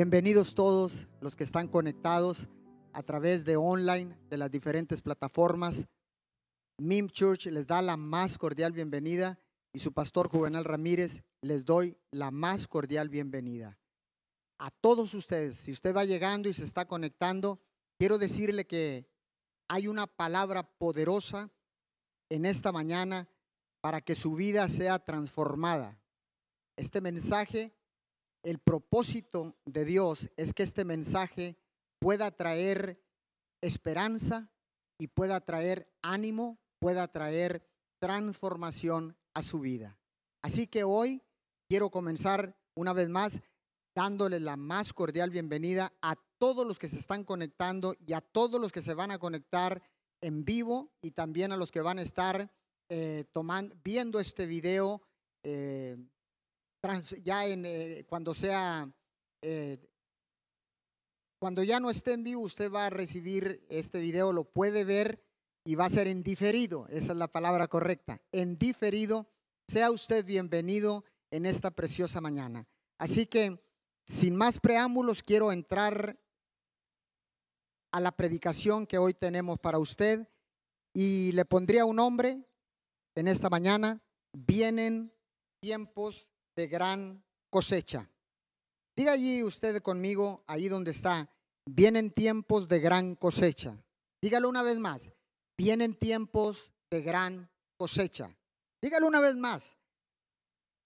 Bienvenidos todos los que están conectados a través de online, de las diferentes plataformas. MIM Church les da la más cordial bienvenida y su pastor Juvenal Ramírez les doy la más cordial bienvenida. A todos ustedes, si usted va llegando y se está conectando, quiero decirle que hay una palabra poderosa en esta mañana para que su vida sea transformada. Este mensaje, el propósito de Dios es que este mensaje pueda traer esperanza y pueda traer ánimo, pueda traer transformación a su vida. Así que hoy quiero comenzar una vez más dándoles la más cordial bienvenida a todos los que se están conectando y a todos los que se van a conectar en vivo y también a los que van a estar eh, tomando, viendo este video eh, ya en, eh, cuando sea, cuando ya no esté en vivo, usted va a recibir este video, lo puede ver y va a ser en diferido, esa es la palabra correcta, en diferido, sea usted bienvenido en esta preciosa mañana. Así que, sin más preámbulos, quiero entrar a la predicación que hoy tenemos para usted y le pondría un nombre en esta mañana, vienen tiempos de gran cosecha. Diga allí usted conmigo, ahí donde está, vienen tiempos de gran cosecha. Dígalo una vez más, vienen tiempos de gran cosecha. Dígalo una vez más,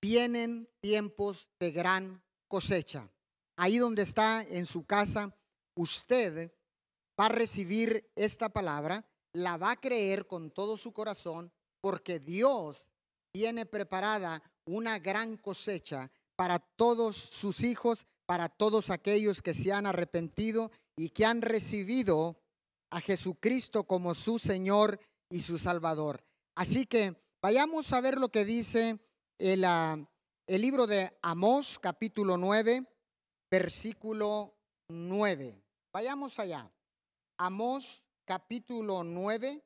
vienen tiempos de gran cosecha. Ahí donde está en su casa, usted va a recibir esta palabra, la va a creer con todo su corazón, porque Dios tiene preparada una gran cosecha para todos sus hijos, para todos aquellos que se han arrepentido y que han recibido a Jesucristo como su Señor y su Salvador. Así que vayamos a ver lo que dice el, ah, el libro de Amós, capítulo 9, versículo 9. Vayamos allá. Amós, capítulo 9,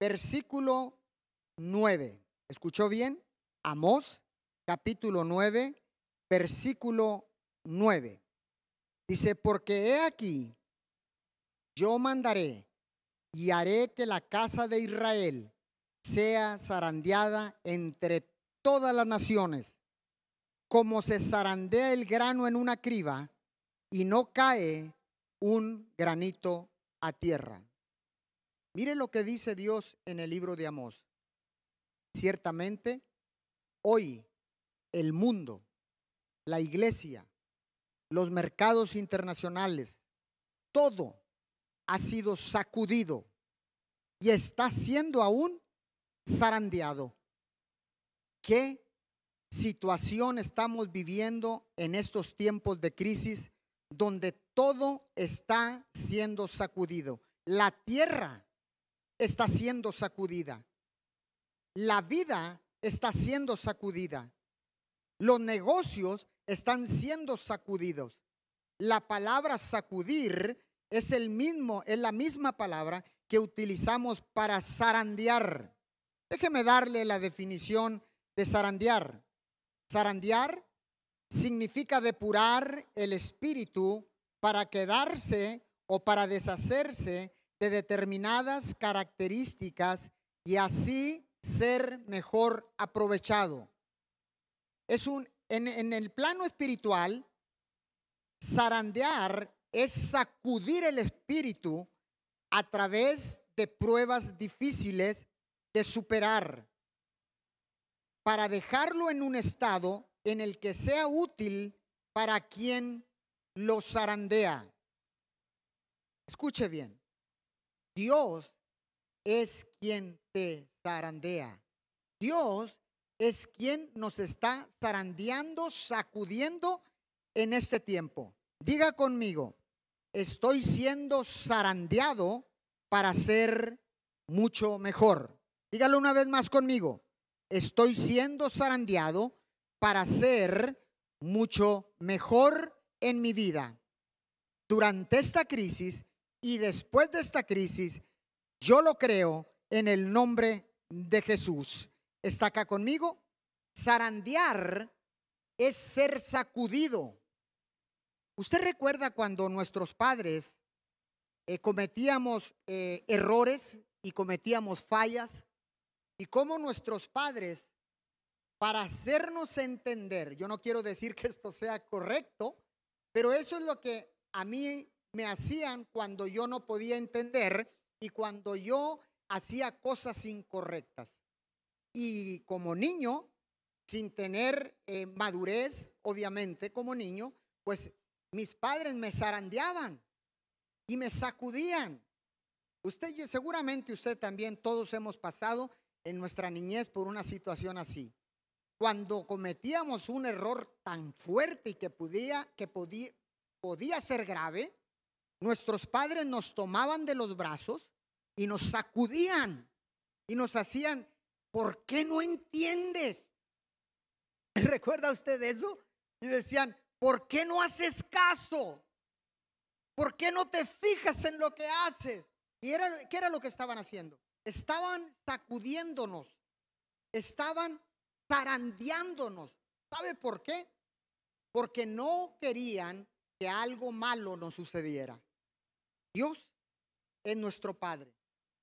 versículo 9. ¿Escuchó bien? Amós, capítulo 9, versículo 9. Dice, porque he aquí, yo mandaré y haré que la casa de Israel sea zarandeada entre todas las naciones, como se zarandea el grano en una criba y no cae un granito a tierra. Mire lo que dice Dios en el libro de Amós. Ciertamente, hoy el mundo, la iglesia, los mercados internacionales, todo ha sido sacudido y está siendo aún zarandeado. ¿Qué situación estamos viviendo en estos tiempos de crisis donde todo está siendo sacudido? La tierra está siendo sacudida. La vida está siendo sacudida. Los negocios están siendo sacudidos. La palabra sacudir es el mismo, es la misma palabra que utilizamos para zarandear. Déjeme darle la definición de zarandear. Zarandear significa depurar el espíritu para quedarse o para deshacerse de determinadas características y así ser mejor aprovechado. Es un, en, en el plano espiritual, zarandear es sacudir el espíritu a través de pruebas difíciles de superar para dejarlo en un estado en el que sea útil para quien lo zarandea. Escuche bien, Dios es quien te zarandea. Dios es quien nos está zarandeando, sacudiendo en este tiempo. Diga conmigo, estoy siendo zarandeado para ser mucho mejor. Dígalo una vez más conmigo. Estoy siendo zarandeado para ser mucho mejor en mi vida. Durante esta crisis y después de esta crisis, yo lo creo en el nombre de Jesús. ¿Está acá conmigo? Zarandear es ser sacudido. ¿Usted recuerda cuando nuestros padres eh, cometíamos eh, errores y cometíamos fallas? Y cómo nuestros padres, para hacernos entender, yo no quiero decir que esto sea correcto, pero eso es lo que a mí me hacían cuando yo no podía entender y cuando yo hacía cosas incorrectas. Y como niño, sin tener eh, madurez, obviamente, como niño, pues mis padres me zarandeaban y me sacudían. Usted, seguramente usted también, todos hemos pasado en nuestra niñez por una situación así. Cuando cometíamos un error tan fuerte y que podía, que podía, podía ser grave, nuestros padres nos tomaban de los brazos y nos sacudían y nos hacían, ¿por qué no entiendes? ¿Recuerda usted eso? Y decían, ¿por qué no haces caso? ¿Por qué no te fijas en lo que haces? ¿Y era, qué era lo que estaban haciendo? Estaban sacudiéndonos, estaban zarandeándonos. ¿Sabe por qué? Porque no querían que algo malo nos sucediera. Dios es nuestro Padre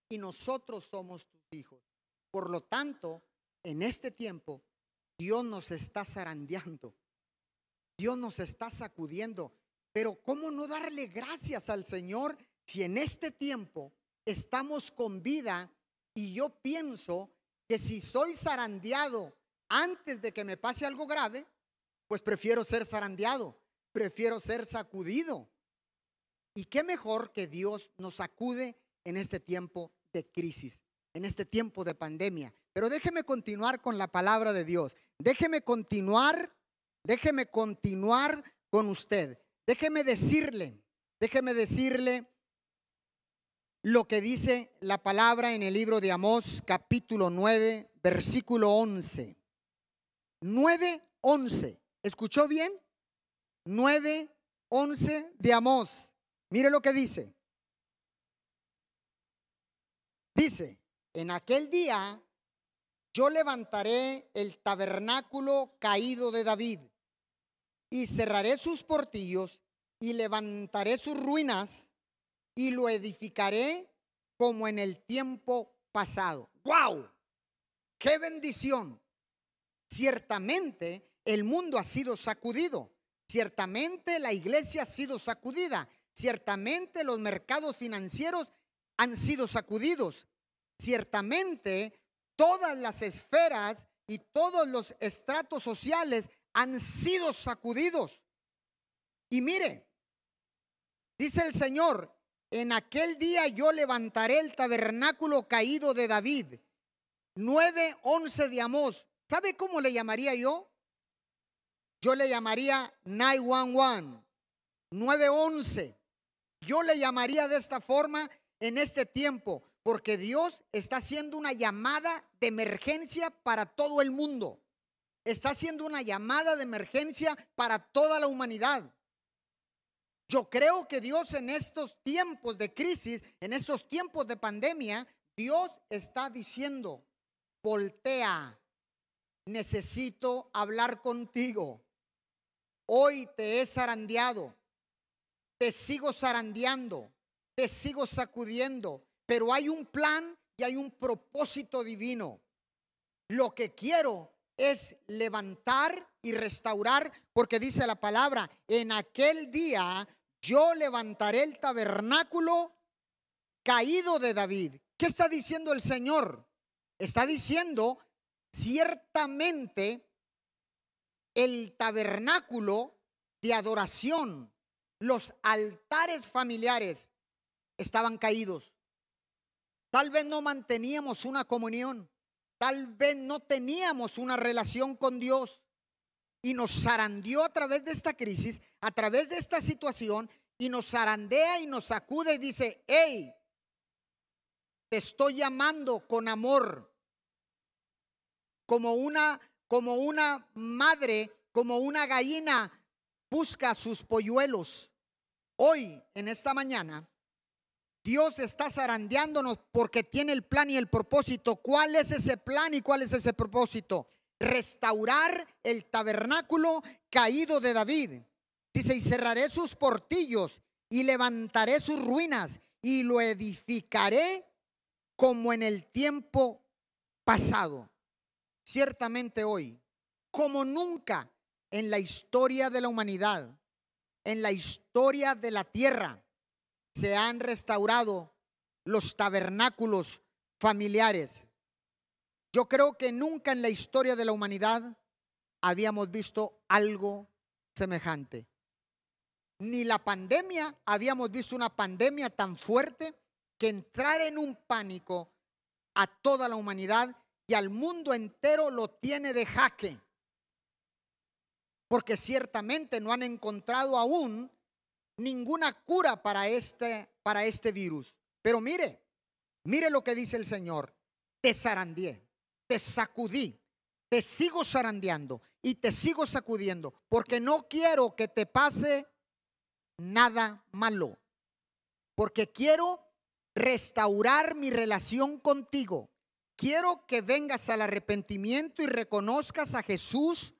y nosotros somos tus hijos. Por lo tanto, en este tiempo, Dios nos está zarandeando. Dios nos está sacudiendo. Pero ¿cómo no darle gracias al Señor si en este tiempo estamos con vida y yo pienso que si soy zarandeado antes de que me pase algo grave, pues prefiero ser zarandeado, prefiero ser sacudido. Y qué mejor que Dios nos sacude en este tiempo de crisis, en este tiempo de pandemia. Pero déjeme continuar con la palabra de Dios. Déjeme continuar, déjeme continuar con usted. Déjeme decirle, déjeme decirle lo que dice la palabra en el libro de Amós, capítulo 9, versículo 11. 9, 11. ¿Escuchó bien? 9, 11 de Amós. Mire lo que dice. Dice, en aquel día yo levantaré el tabernáculo caído de David y cerraré sus portillos y levantaré sus ruinas y lo edificaré como en el tiempo pasado. ¡Wow! ¡Qué bendición! Ciertamente el mundo ha sido sacudido. Ciertamente la iglesia ha sido sacudida. Ciertamente los mercados financieros han sido sacudidos. Ciertamente todas las esferas y todos los estratos sociales han sido sacudidos. Y mire, dice el Señor, en aquel día yo levantaré el tabernáculo caído de David. 9.11 de Amós. ¿Sabe cómo le llamaría yo? Yo le llamaría 911. 911. Yo le llamaría de esta forma en este tiempo, porque Dios está haciendo una llamada de emergencia para todo el mundo. Está haciendo una llamada de emergencia para toda la humanidad. Yo creo que Dios en estos tiempos de crisis, en estos tiempos de pandemia, Dios está diciendo, voltea, necesito hablar contigo. Hoy te he zarandeado, te sigo zarandeando, te sigo sacudiendo, pero hay un plan y hay un propósito divino. Lo que quiero es levantar y restaurar, porque dice la palabra, en aquel día yo levantaré el tabernáculo caído de David. ¿Qué está diciendo el Señor? Está diciendo, ciertamente, el tabernáculo de adoración, los altares familiares, estaban caídos. Tal vez no manteníamos una comunión, tal vez no teníamos una relación con Dios y nos zarandeó a través de esta crisis, a través de esta situación y nos zarandea y nos sacude y dice, hey, te estoy llamando con amor, como una, como una madre, como una gallina busca sus polluelos. Hoy, en esta mañana, Dios está zarandeándonos porque tiene el plan y el propósito. ¿Cuál es ese plan y cuál es ese propósito? Restaurar el tabernáculo caído de David. Dice, y cerraré sus portillos y levantaré sus ruinas y lo edificaré como en el tiempo pasado. Ciertamente hoy, como nunca en la historia de la humanidad, en la historia de la tierra, se han restaurado los tabernáculos familiares. Yo creo que nunca en la historia de la humanidad habíamos visto algo semejante. Ni la pandemia, habíamos visto una pandemia tan fuerte que entrar en un pánico a toda la humanidad y al mundo entero lo tiene de jaque. Porque ciertamente no han encontrado aún ninguna cura para este, para este virus. Pero mire, mire lo que dice el Señor. Te zarandeé, te sacudí, te sigo zarandeando y te sigo sacudiendo, porque no quiero que te pase nada malo, porque quiero restaurar mi relación contigo. Quiero que vengas al arrepentimiento y reconozcas a Jesús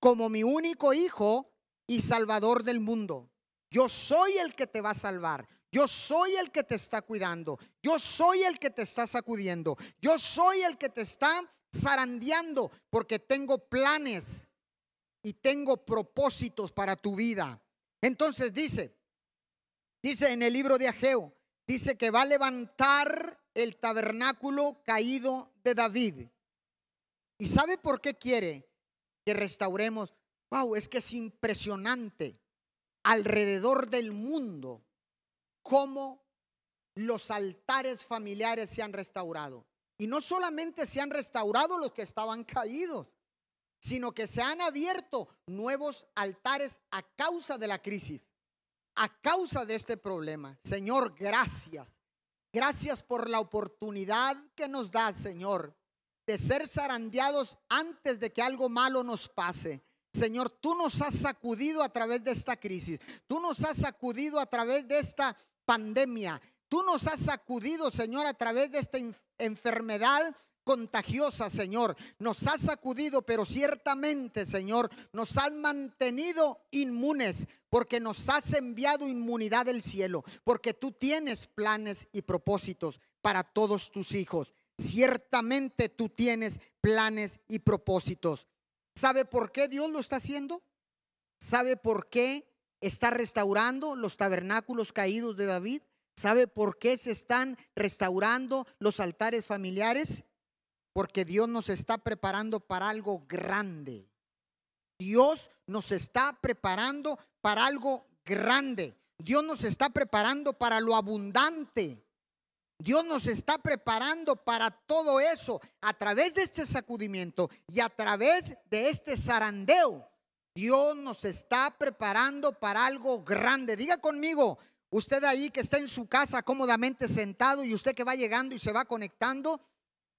como mi único hijo y salvador del mundo. Yo soy el que te va a salvar. Yo soy el que te está cuidando. Yo soy el que te está sacudiendo. Yo soy el que te está zarandeando porque tengo planes y tengo propósitos para tu vida. Entonces dice, dice en el libro de Ageo, dice que va a levantar el tabernáculo caído de David. ¿Y sabe por qué quiere que restauremos? Wow, es que es impresionante alrededor del mundo cómo los altares familiares se han restaurado. Y no solamente se han restaurado los que estaban caídos, sino que se han abierto nuevos altares a causa de la crisis, a causa de este problema. Señor, gracias. Gracias por la oportunidad que nos da, Señor, de ser zarandeados antes de que algo malo nos pase. Señor, tú nos has sacudido a través de esta crisis. Tú nos has sacudido a través de esta pandemia. Tú nos has sacudido, Señor, a través de esta enfermedad contagiosa, Señor. Nos has sacudido, pero ciertamente, Señor, nos has mantenido inmunes porque nos has enviado inmunidad del cielo, porque tú tienes planes y propósitos para todos tus hijos. Ciertamente tú tienes planes y propósitos. ¿Sabe por qué Dios lo está haciendo? ¿Sabe por qué está restaurando los tabernáculos caídos de David? ¿Sabe por qué se están restaurando los altares familiares? Porque Dios nos está preparando para algo grande. Dios nos está preparando para algo grande. Dios nos está preparando para lo abundante. Dios nos está preparando para todo eso a través de este sacudimiento y a través de este zarandeo. Dios nos está preparando para algo grande. Diga conmigo, Usted ahí que está en su casa cómodamente sentado y usted que va llegando y se va conectando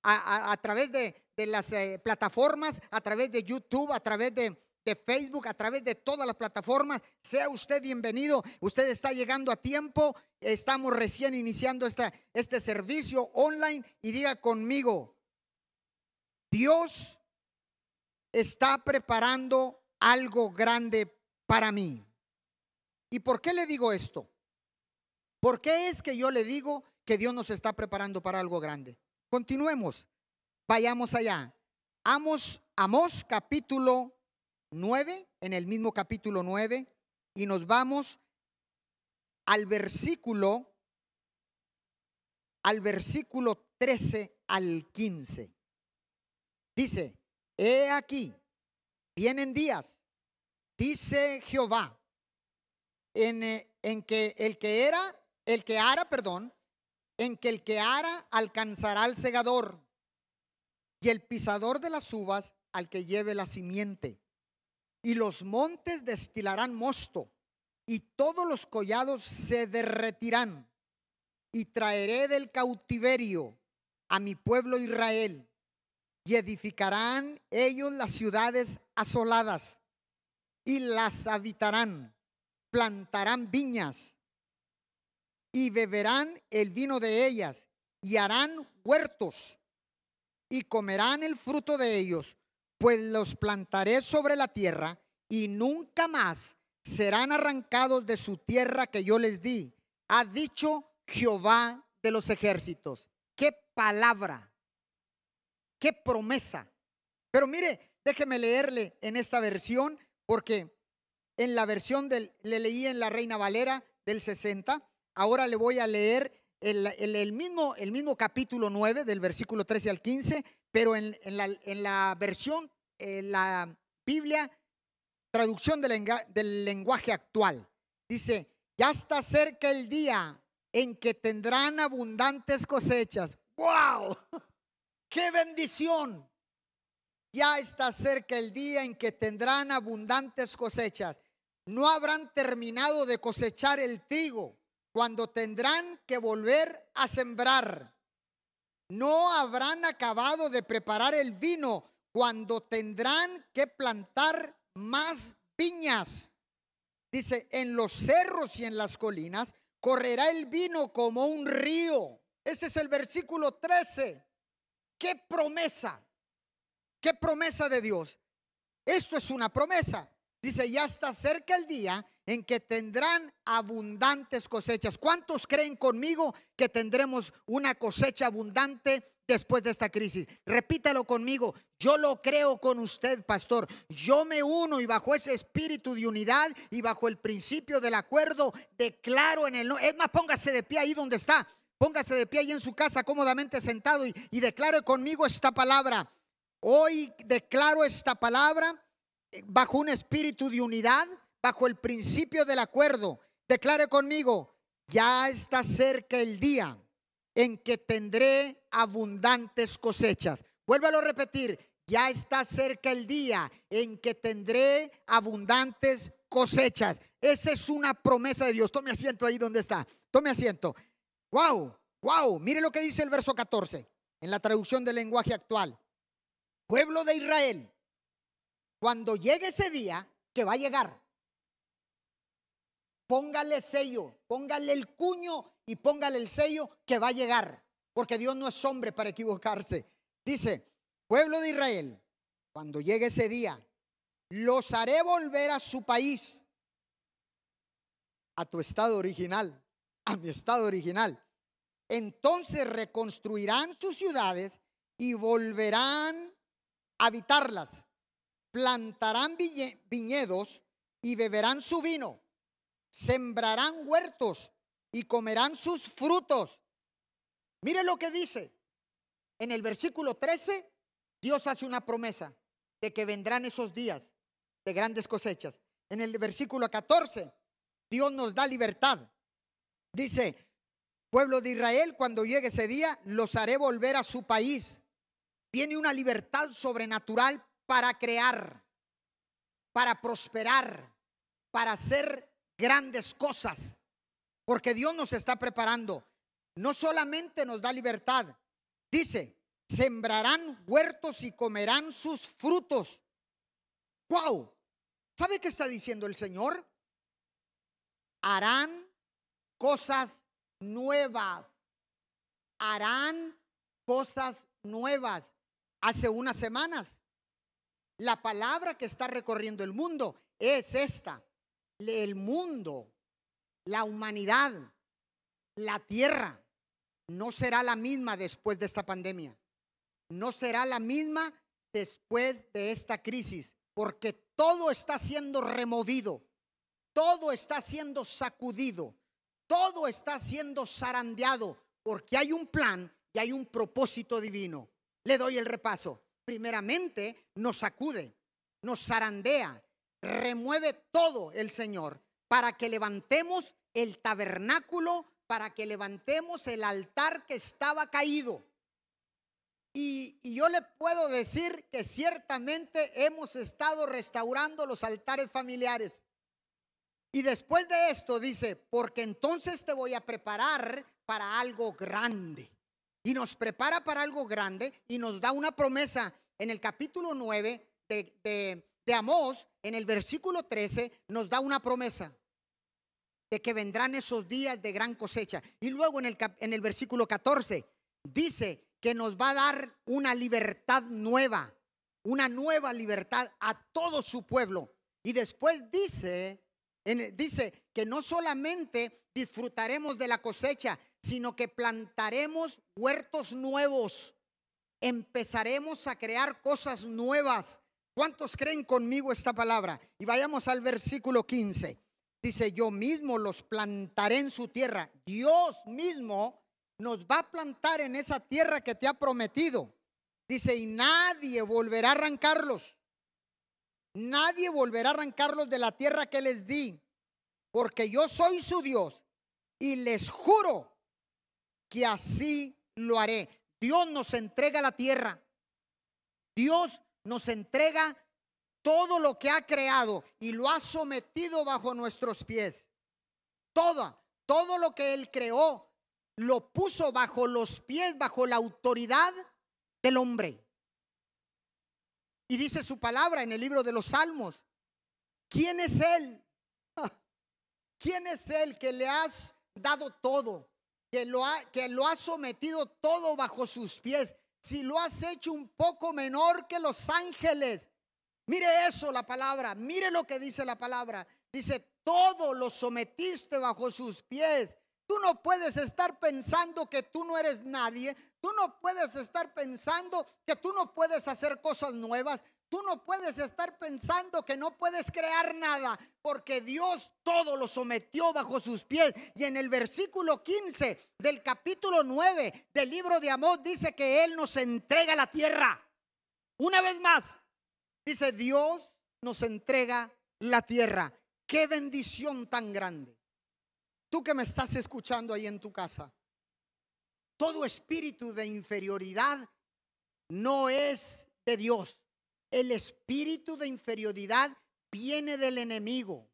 a, través de, las eh, plataformas, a través de YouTube, a través de, Facebook, a través de todas las plataformas. Sea usted bienvenido. Usted está llegando a tiempo. Estamos recién iniciando este servicio online y diga conmigo, Dios está preparando algo grande para mí. ¿Y por qué le digo esto? ¿Por qué es que yo le digo que Dios nos está preparando para algo grande? Continuemos. Vayamos allá. Amos, Amos capítulo 9, en el mismo capítulo 9, y nos vamos al versículo al versículo 13 al 15. Dice, he aquí, vienen días, dice Jehová, en, en que el que era el que ara, perdón, en que el que ara alcanzará al segador y el pisador de las uvas al que lleve la simiente. Y los montes destilarán mosto y todos los collados se derretirán. Y traeré del cautiverio a mi pueblo Israel y edificarán ellos las ciudades asoladas y las habitarán, plantarán viñas y beberán el vino de ellas y harán huertos y comerán el fruto de ellos, pues los plantaré sobre la tierra y nunca más serán arrancados de su tierra que yo les di. Ha dicho Jehová de los ejércitos. Qué palabra, qué promesa. Pero mire, déjeme leerle en esta versión, porque en la versión del, le leí en la Reina Valera del 60, ahora le voy a leer el, mismo, el mismo capítulo 9 del versículo 13 al 15, pero en, la, versión, en la Biblia, traducción del, del lenguaje actual. Dice, ya está cerca el día en que tendrán abundantes cosechas. ¡Wow! ¡Qué bendición! Ya está cerca el día en que tendrán abundantes cosechas. No habrán terminado de cosechar el trigo cuando tendrán que volver a sembrar. No habrán acabado de preparar el vino cuando tendrán que plantar más viñas. Dice, en los cerros y en las colinas correrá el vino como un río. Ese es el versículo 13. ¿Qué promesa? ¿Qué promesa de Dios? Esto es una promesa. Dice, ya está cerca el día en que tendrán abundantes cosechas. ¿Cuántos creen conmigo que tendremos una cosecha abundante después de esta crisis? Repítalo conmigo. Yo lo creo con usted, pastor. Yo me uno y bajo ese espíritu de unidad y bajo el principio del acuerdo, declaro en el... Es más, póngase de pie ahí donde está. Póngase de pie ahí en su casa cómodamente sentado y declare conmigo esta palabra. Hoy declaro esta palabra bajo un espíritu de unidad, bajo el principio del acuerdo. Declare conmigo, ya está cerca el día en que tendré abundantes cosechas. Vuélvalo a repetir, ya está cerca el día en que tendré abundantes cosechas. Esa es una promesa de Dios. Tome asiento ahí donde está. Tome asiento. Wow, wow. Mire lo que dice el verso 14 en la traducción del lenguaje actual. Pueblo de Israel, cuando llegue ese día, que va a llegar, póngale sello, póngale el cuño y póngale el sello que va a llegar, porque Dios no es hombre para equivocarse. Dice, pueblo de Israel, cuando llegue ese día, los haré volver a su país, a tu estado original, a mi estado original. Entonces reconstruirán sus ciudades y volverán a habitarlas plantarán viñedos y beberán su vino, sembrarán huertos y comerán sus frutos. Mire lo que dice. En el versículo 13, Dios hace una promesa de que vendrán esos días de grandes cosechas. En el versículo 14, Dios nos da libertad. Dice, pueblo de Israel, cuando llegue ese día, los haré volver a su país. Tiene una libertad sobrenatural para crear, para prosperar, para hacer grandes cosas. Porque Dios nos está preparando. No solamente nos da libertad, dice, sembrarán huertos y comerán sus frutos. ¡Wow! ¿Sabe qué está diciendo el Señor? Harán cosas nuevas. Harán cosas nuevas. Hace unas semanas la palabra que está recorriendo el mundo es esta. El mundo, la humanidad, la tierra, no será la misma después de esta pandemia. No será la misma después de esta crisis, porque todo está siendo removido, todo está siendo sacudido, todo está siendo zarandeado, porque hay un plan y hay un propósito divino. Le doy el repaso primeramente nos sacude, nos zarandea, remueve todo el Señor para que levantemos el tabernáculo, para que levantemos el altar que estaba caído. Y, y, yo le puedo decir que ciertamente hemos estado restaurando los altares familiares. Y después de esto dice, porque entonces te voy a preparar para algo grande y nos prepara para algo grande y nos da una promesa en el capítulo 9 de, de, de Amós, en el versículo 13, nos da una promesa de que vendrán esos días de gran cosecha. Y luego en el, en el versículo 14 dice que nos va a dar una libertad nueva, una nueva libertad a todo su pueblo. Y después dice Dice que no solamente disfrutaremos de la cosecha, sino que plantaremos huertos nuevos. Empezaremos a crear cosas nuevas. ¿Cuántos creen conmigo esta palabra? Y vayamos al versículo 15. Dice, yo mismo los plantaré en su tierra. Dios mismo nos va a plantar en esa tierra que te ha prometido. Dice, y nadie volverá a arrancarlos. Nadie volverá a arrancarlos de la tierra que les di, porque yo soy su Dios y les juro que así lo haré. Dios nos entrega la tierra. Dios nos entrega todo lo que ha creado y lo ha sometido bajo nuestros pies. Todo, todo lo que Él creó, lo puso bajo los pies, bajo la autoridad del hombre. Y dice su palabra en el libro de los Salmos. ¿Quién es Él? ¿Quién es Él que le has dado todo? Que lo ha, que lo ha sometido todo bajo sus pies. Si lo has hecho un poco menor que los ángeles. Mire eso la palabra. Mire lo que dice la palabra. Dice, todo lo sometiste bajo sus pies. Tú no puedes estar pensando que tú no eres nadie. Tú no puedes estar pensando que tú no puedes hacer cosas nuevas. Tú no puedes estar pensando que no puedes crear nada, porque Dios todo lo sometió bajo sus pies. Y en el versículo 15 del capítulo 9 del libro de Amós dice que Él nos entrega la tierra. Una vez más, dice Dios nos entrega la tierra. Qué bendición tan grande. Tú que me estás escuchando ahí en tu casa, todo espíritu de inferioridad no es de Dios. El espíritu de inferioridad viene del enemigo.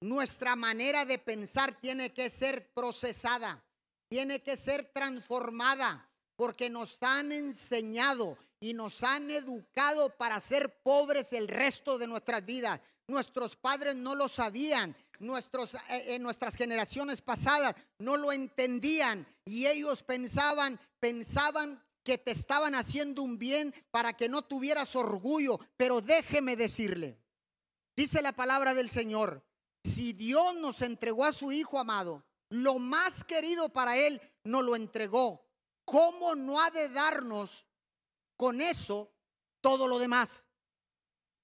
Nuestra manera de pensar tiene que ser procesada, tiene que ser transformada, porque nos han enseñado y nos han educado para ser pobres el resto de nuestras vidas. Nuestros padres no lo sabían, nuestros, eh, en nuestras generaciones pasadas no lo entendían y ellos pensaban, pensaban que te estaban haciendo un bien para que no tuvieras orgullo. Pero déjeme decirle, dice la palabra del Señor, si Dios nos entregó a su Hijo amado, lo más querido para Él nos lo entregó. ¿Cómo no ha de darnos con eso todo lo demás?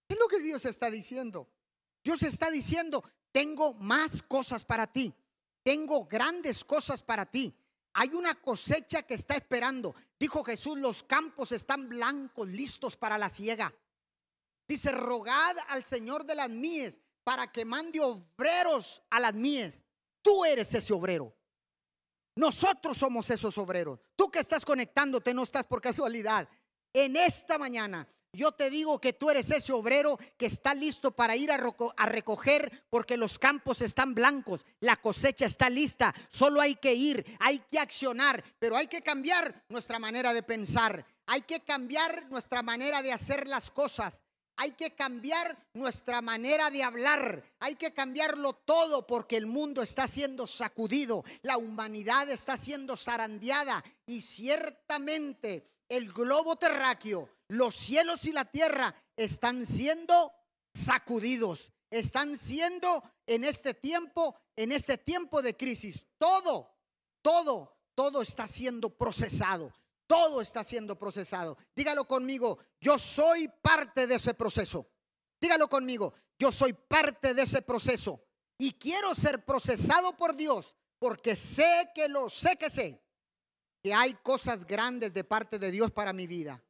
Es lo que Dios está diciendo. Dios está diciendo, tengo más cosas para ti. Tengo grandes cosas para ti. Hay una cosecha que está esperando. Dijo Jesús, los campos están blancos, listos para la siega. Dice, rogad al Señor de las mies para que mande obreros a las mies. Tú eres ese obrero. Nosotros somos esos obreros. Tú que estás conectándote no estás por casualidad. En esta mañana yo te digo que tú eres ese obrero que está listo para ir a, recoger porque los campos están blancos, la cosecha está lista, solo hay que ir, hay que accionar, pero hay que cambiar nuestra manera de pensar, hay que cambiar nuestra manera de hacer las cosas. Hay que cambiar nuestra manera de hablar. Hay que cambiarlo todo porque el mundo está siendo sacudido. La humanidad está siendo zarandeada. Y ciertamente el globo terráqueo, los cielos y la tierra están siendo sacudidos. Están siendo en este tiempo, en este tiempo de crisis. Todo, todo, todo está siendo procesado. Todo está siendo procesado. Dígalo conmigo, yo soy parte de ese proceso. Dígalo conmigo, yo soy parte de ese proceso. Y quiero ser procesado por Dios porque sé que lo sé que sé que hay cosas grandes de parte de Dios para mi vida.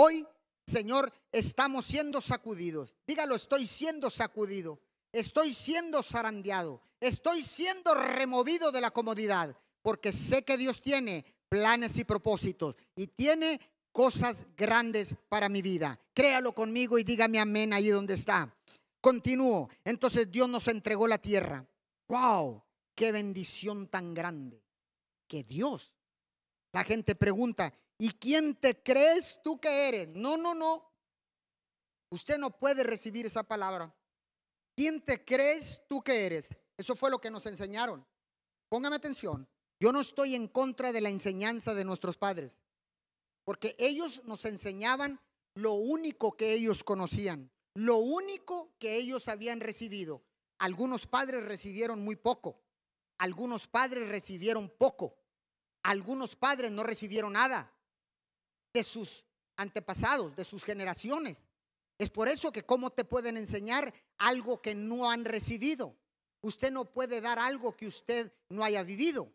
Hoy, Señor, estamos siendo sacudidos. Dígalo, estoy siendo sacudido. Estoy siendo zarandeado. Estoy siendo removido de la comodidad. Porque sé que Dios tiene planes y propósitos. Y tiene cosas grandes para mi vida. Créalo conmigo y dígame amén ahí donde está. Continúo. Entonces Dios nos entregó la tierra. ¡Wow! ¡Qué bendición tan grande! Que Dios la gente pregunta, ¿y quién te crees tú que eres? No, no, no. Usted no puede recibir esa palabra. ¿Quién te crees tú que eres? Eso fue lo que nos enseñaron. Póngame atención. Yo no estoy en contra de la enseñanza de nuestros padres, porque ellos nos enseñaban lo único que ellos conocían, lo único que ellos habían recibido. algunos padres recibieron muy poco, algunos padres recibieron poco, algunos padres no recibieron nada de sus antepasados, de sus generaciones. Es por eso que cómo te pueden enseñar algo que no han recibido. Usted no puede dar algo que usted no haya vivido,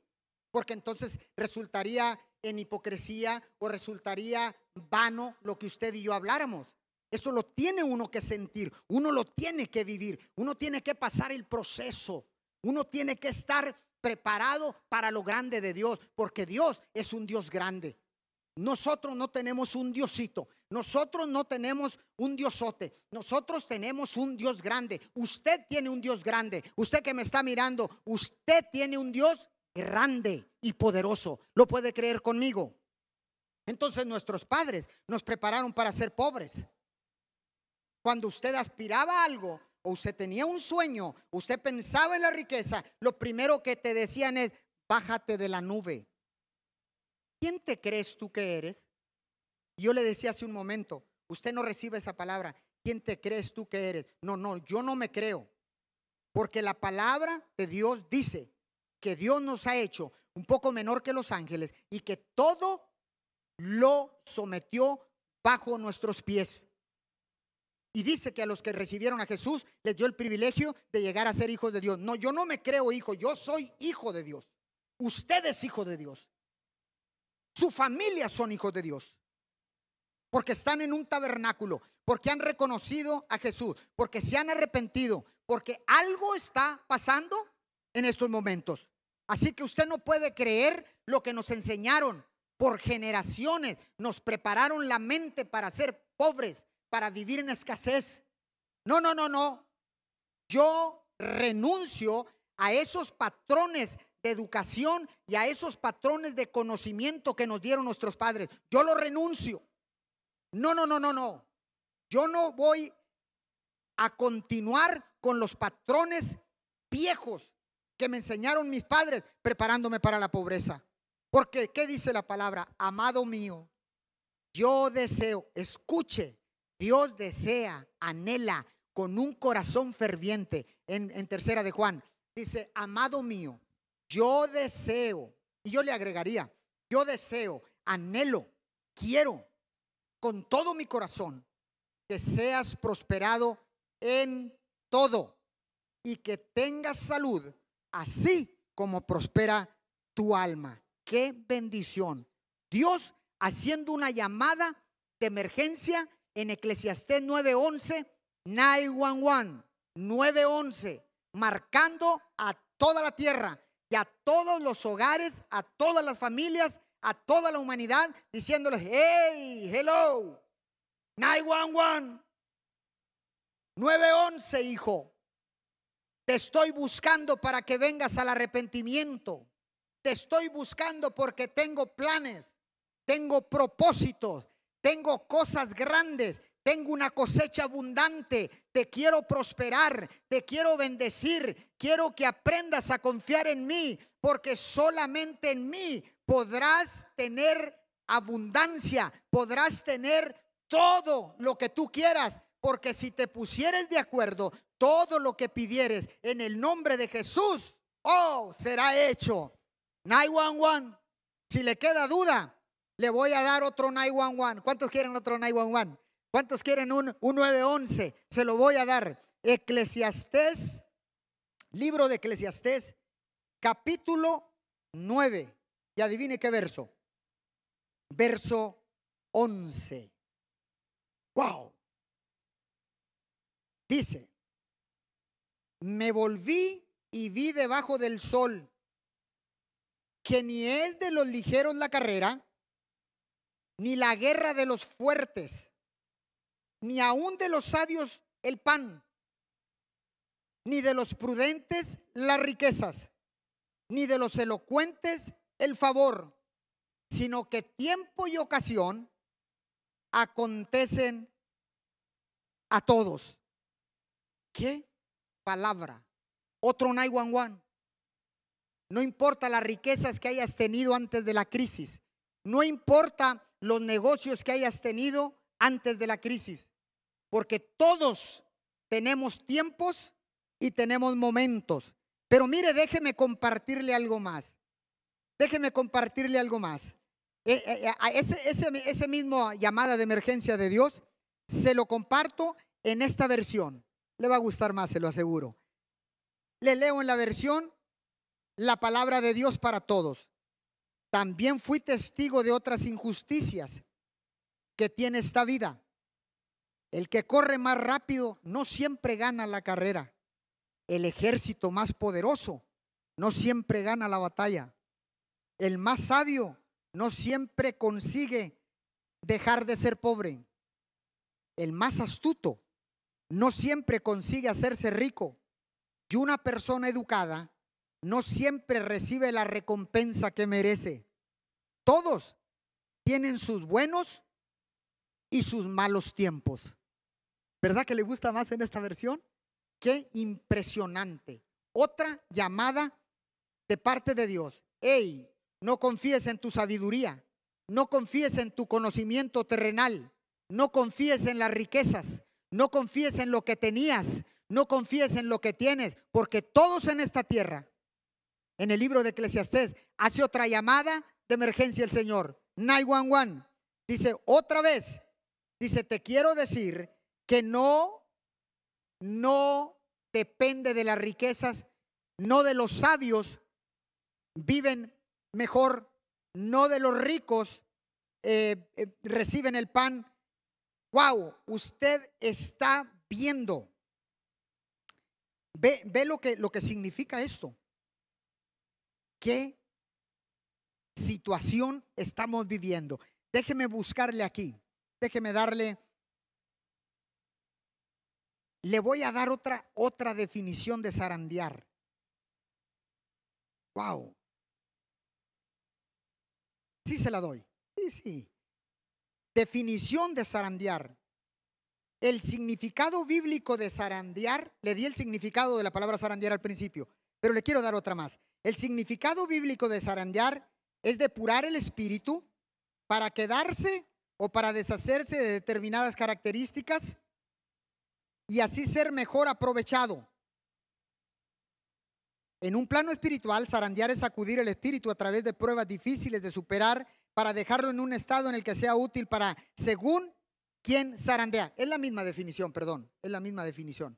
porque entonces resultaría en hipocresía o resultaría vano lo que usted y yo habláramos. Eso lo tiene uno que sentir, uno lo tiene que vivir, uno tiene que pasar el proceso, uno tiene que estar preparado para lo grande de Dios, porque Dios es un Dios grande. Nosotros no tenemos un diosito, nosotros no tenemos un diosote, nosotros tenemos un Dios grande. Usted tiene un Dios grande, usted que me está mirando, usted tiene un Dios grande y poderoso. ¿Lo puede creer conmigo? Entonces nuestros padres nos prepararon para ser pobres. Cuando usted aspiraba a algo o usted tenía un sueño, usted pensaba en la riqueza, lo primero que te decían es, bájate de la nube. ¿quién te crees tú que eres? Yo le decía hace un momento, usted no recibe esa palabra, ¿quién te crees tú que eres? No, no, yo no me creo. Porque la palabra de Dios dice que Dios nos ha hecho un poco menor que los ángeles y que todo lo sometió bajo nuestros pies. Y dice que a los que recibieron a Jesús les dio el privilegio de llegar a ser hijos de Dios. No, yo no me creo hijo, yo soy hijo de Dios. Usted es hijo de Dios. Su familia son hijos de Dios. Porque están en un tabernáculo, porque han reconocido a Jesús, porque se han arrepentido, porque algo está pasando en estos momentos. Así que usted no puede creer lo que nos enseñaron por generaciones. Nos prepararon la mente para ser pobres, para vivir en escasez. No, no, no, no. Yo renuncio a esos patrones de educación y a esos patrones de conocimiento que nos dieron nuestros padres. Yo lo renuncio. No, no, no, no, no. Yo no voy a continuar con los patrones viejos que me enseñaron mis padres preparándome para la pobreza. Porque, ¿qué dice la palabra? Amado mío, yo deseo, escuche, Dios desea, anhela con un corazón ferviente. En, en tercera de Juan, dice, amado mío, yo deseo, y yo le agregaría, yo deseo, anhelo, quiero con todo mi corazón que seas prosperado en todo y que tengas salud, así como prospera tu alma. Qué bendición. Dios haciendo una llamada de emergencia en Eclesiastés 9:11, 911, 911, marcando a toda la tierra a todos los hogares, a todas las familias, a toda la humanidad, diciéndoles, hey, hello, 911, 911, hijo, te estoy buscando para que vengas al arrepentimiento. Te estoy buscando porque tengo planes, tengo propósitos, tengo cosas grandes, tengo una cosecha abundante, te quiero prosperar, te quiero bendecir, quiero que aprendas a confiar en mí, porque solamente en mí podrás tener abundancia, podrás tener todo lo que tú quieras, porque si te pusieres de acuerdo, todo lo que pidieres en el nombre de Jesús, oh, será hecho. 911, si le queda duda, le voy a dar otro 911. ¿Cuántos quieren otro 911? ¿Cuántos quieren un, un 911? Se lo voy a dar. Eclesiastés, libro de Eclesiastés, capítulo 9. Y adivine qué verso. Verso 11. Wow. Dice, me volví y vi debajo del sol que ni es de los ligeros la carrera, ni la guerra de los fuertes ni aun de los sabios el pan, ni de los prudentes las riquezas, ni de los elocuentes el favor, sino que tiempo y ocasión acontecen a todos. ¿Qué palabra? Otro 911. No importa las riquezas que hayas tenido antes de la crisis. No importa los negocios que hayas tenido antes de la crisis porque todos tenemos tiempos y tenemos momentos. Pero mire, déjeme compartirle algo más. Déjeme compartirle algo más. Eh, eh, eh, ese, ese, ese mismo llamada de emergencia de Dios, se lo comparto en esta versión. Le va a gustar más, se lo aseguro. Le leo en la versión la palabra de Dios para todos. También fui testigo de otras injusticias que tiene esta vida. El que corre más rápido no siempre gana la carrera. El ejército más poderoso no siempre gana la batalla. El más sabio no siempre consigue dejar de ser pobre. El más astuto no siempre consigue hacerse rico. Y una persona educada no siempre recibe la recompensa que merece. Todos tienen sus buenos y sus malos tiempos. ¿Verdad que le gusta más en esta versión? Qué impresionante. Otra llamada de parte de Dios. Hey, no confíes en tu sabiduría, no confíes en tu conocimiento terrenal, no confíes en las riquezas, no confíes en lo que tenías, no confíes en lo que tienes, porque todos en esta tierra, en el libro de Eclesiastés, hace otra llamada de emergencia el Señor, 911. Dice, otra vez, dice, te quiero decir que no, no depende de las riquezas, no de los sabios, viven mejor, no de los ricos eh, eh, reciben el pan. Wow, usted está viendo. Ve, ve lo, que, lo que significa esto. ¿Qué situación estamos viviendo? Déjeme buscarle aquí. Déjeme darle. Le voy a dar otra, otra definición de zarandear. Wow. Sí se la doy. Sí, sí. Definición de zarandear. El significado bíblico de zarandear, le di el significado de la palabra zarandear al principio, pero le quiero dar otra más. El significado bíblico de zarandear es depurar el espíritu para quedarse o para deshacerse de determinadas características y así ser mejor aprovechado. En un plano espiritual, zarandear es sacudir el espíritu a través de pruebas difíciles de superar para dejarlo en un estado en el que sea útil para, según quien zarandea. Es la misma definición, perdón, es la misma definición.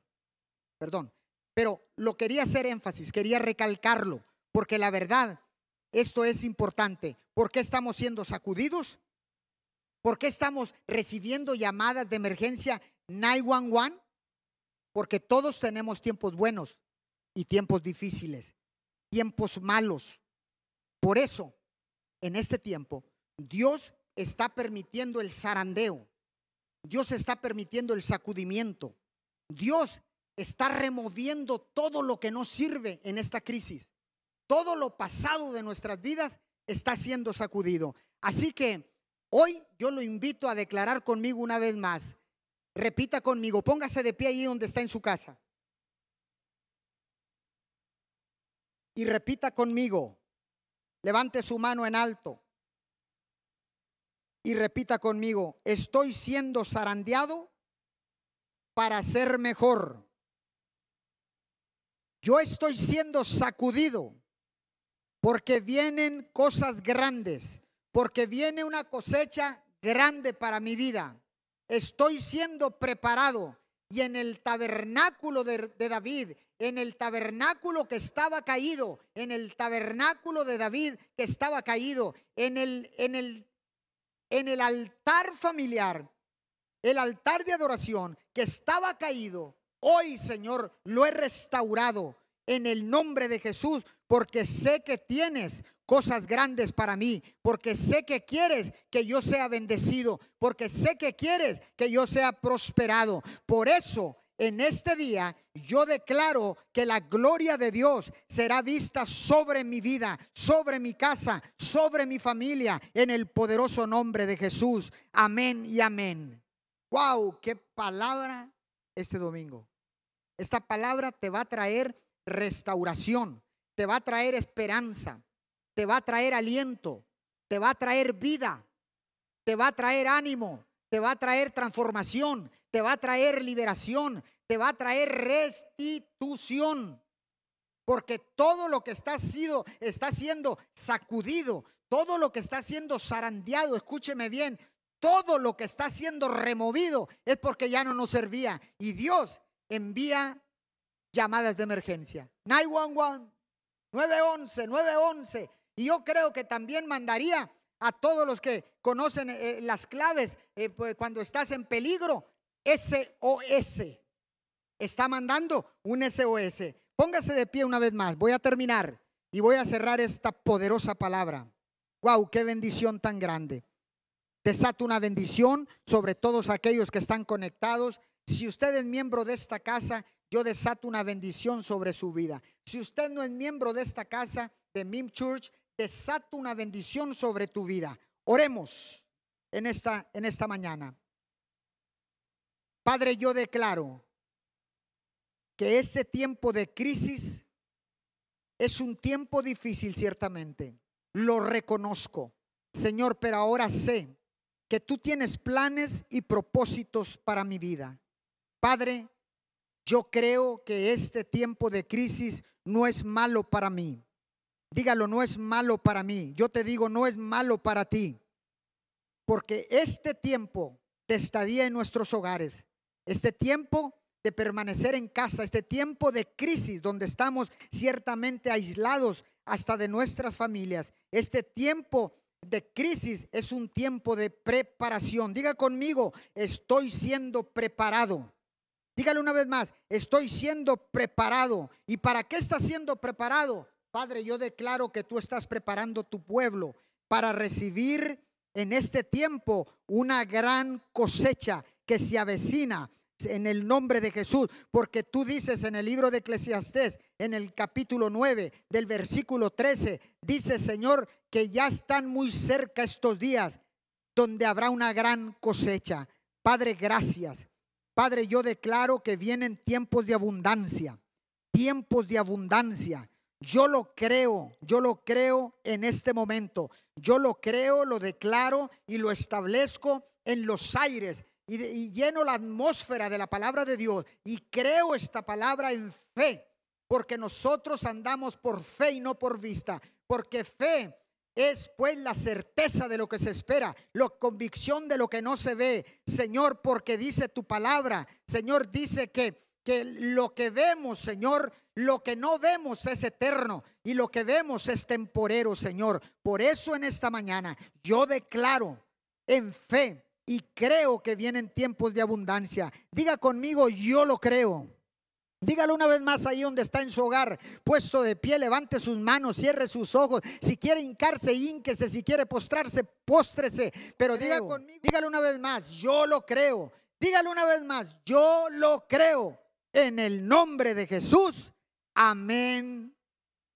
Perdón. Pero lo quería hacer énfasis, quería recalcarlo, porque la verdad, esto es importante. ¿Por qué estamos siendo sacudidos? ¿Por qué estamos recibiendo llamadas de emergencia 911? Porque todos tenemos tiempos buenos y tiempos difíciles, tiempos malos. Por eso, en este tiempo, Dios está permitiendo el zarandeo. Dios está permitiendo el sacudimiento. Dios está removiendo todo lo que no sirve en esta crisis. Todo lo pasado de nuestras vidas está siendo sacudido. Así que hoy yo lo invito a declarar conmigo una vez más. Repita conmigo, póngase de pie ahí donde está en su casa. y repita conmigo. Levante su mano en alto y repita conmigo, estoy siendo zarandeado para ser mejor. Yo estoy siendo sacudido porque vienen cosas grandes, porque viene una cosecha grande para mi vida. Estoy siendo preparado y en el tabernáculo de, David, en el tabernáculo que estaba caído, en el tabernáculo de David que estaba caído, en el, en el, en el altar familiar, el altar de adoración que estaba caído, hoy Señor lo he restaurado en el nombre de Jesús, porque sé que tienes cosas grandes para mí, porque sé que quieres que yo sea bendecido, porque sé que quieres que yo sea prosperado. Por eso, en este día, yo declaro que la gloria de Dios será vista sobre mi vida, sobre mi casa, sobre mi familia, en el poderoso nombre de Jesús. Amén y amén. Wow, qué palabra este domingo. Esta palabra te va a traer restauración, te va a traer esperanza, te va a traer aliento, te va a traer vida, te va a traer ánimo, te va a traer transformación, te va a traer liberación, te va a traer restitución. Porque todo lo que está, sido, está siendo sacudido, todo lo que está siendo zarandeado, escúcheme bien, todo lo que está siendo removido es porque ya no nos servía. Y Dios envía llamadas de emergencia. 911, 911, 911. Y yo creo que también mandaría a todos los que conocen eh, las claves eh, pues, cuando estás en peligro, SOS. Está mandando un SOS. Póngase de pie una vez más. Voy a terminar y voy a cerrar esta poderosa palabra. Wow, qué bendición tan grande. Desato una bendición sobre todos aquellos que están conectados. Si usted es miembro de esta casa, yo desato una bendición sobre su vida. Si usted no es miembro de esta casa de Mim Church, desato una bendición sobre tu vida. Oremos en esta, en esta mañana. Padre, yo declaro que ese tiempo de crisis es un tiempo difícil, ciertamente. Lo reconozco, Señor, pero ahora sé que tú tienes planes y propósitos para mi vida. Padre, yo creo que este tiempo de crisis no es malo para mí. Dígalo, no es malo para mí. Yo te digo, no es malo para ti. Porque este tiempo de estadía en nuestros hogares, este tiempo de permanecer en casa, este tiempo de crisis donde estamos ciertamente aislados hasta de nuestras familias, este tiempo de crisis es un tiempo de preparación. Diga conmigo, estoy siendo preparado. Dígale una vez más, estoy siendo preparado. ¿Y para qué está siendo preparado? Padre, yo declaro que tú estás preparando tu pueblo para recibir en este tiempo una gran cosecha que se avecina en el nombre de Jesús, porque tú dices en el libro de Eclesiastés, en el capítulo 9 del versículo 13, dice Señor que ya están muy cerca estos días donde habrá una gran cosecha. Padre, gracias. Padre, yo declaro que vienen tiempos de abundancia, tiempos de abundancia. Yo lo creo, yo lo creo en este momento. Yo lo creo, lo declaro y lo establezco en los aires y, lleno la atmósfera de la palabra de Dios y creo esta palabra en fe, porque nosotros andamos por fe y no por vista, porque fe es pues la certeza de lo que se espera, la convicción de lo que no se ve. Señor, porque dice tu palabra, Señor, dice que que lo que vemos, Señor, lo que no vemos es eterno y lo que vemos es temporero, Señor. Por eso en esta mañana yo declaro en fe y creo que vienen tiempos de abundancia. Diga conmigo, yo lo creo. Dígalo una vez más ahí donde está en su hogar, puesto de pie, levante sus manos, cierre sus ojos. Si quiere hincarse, hínquese. Si quiere postrarse, póstrese. Pero diga conmigo, dígalo una vez más, yo lo creo. Dígalo una vez más, yo lo creo. En el nombre de Jesús. Amén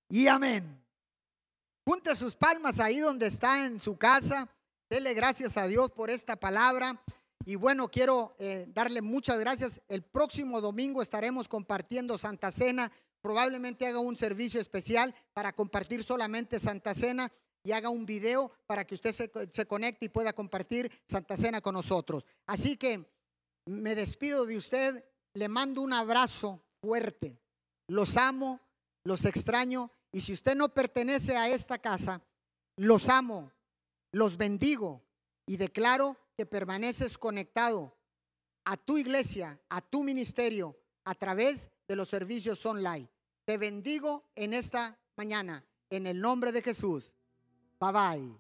y amén. Junte sus palmas ahí donde está en su casa. Dele gracias a Dios por esta palabra. Y bueno, quiero eh, darle muchas gracias. El próximo domingo estaremos compartiendo Santa Cena. Probablemente haga un servicio especial para compartir solamente Santa Cena y haga un video para que usted se, se conecte y pueda compartir Santa Cena con nosotros. Así que me despido de usted le mando un abrazo fuerte. Los amo, los extraño y si usted no pertenece a esta casa, los amo, los bendigo y declaro permaneces conectado a tu iglesia, a tu ministerio, a través de los servicios online. Te bendigo en esta mañana, en el nombre de Jesús. Bye bye.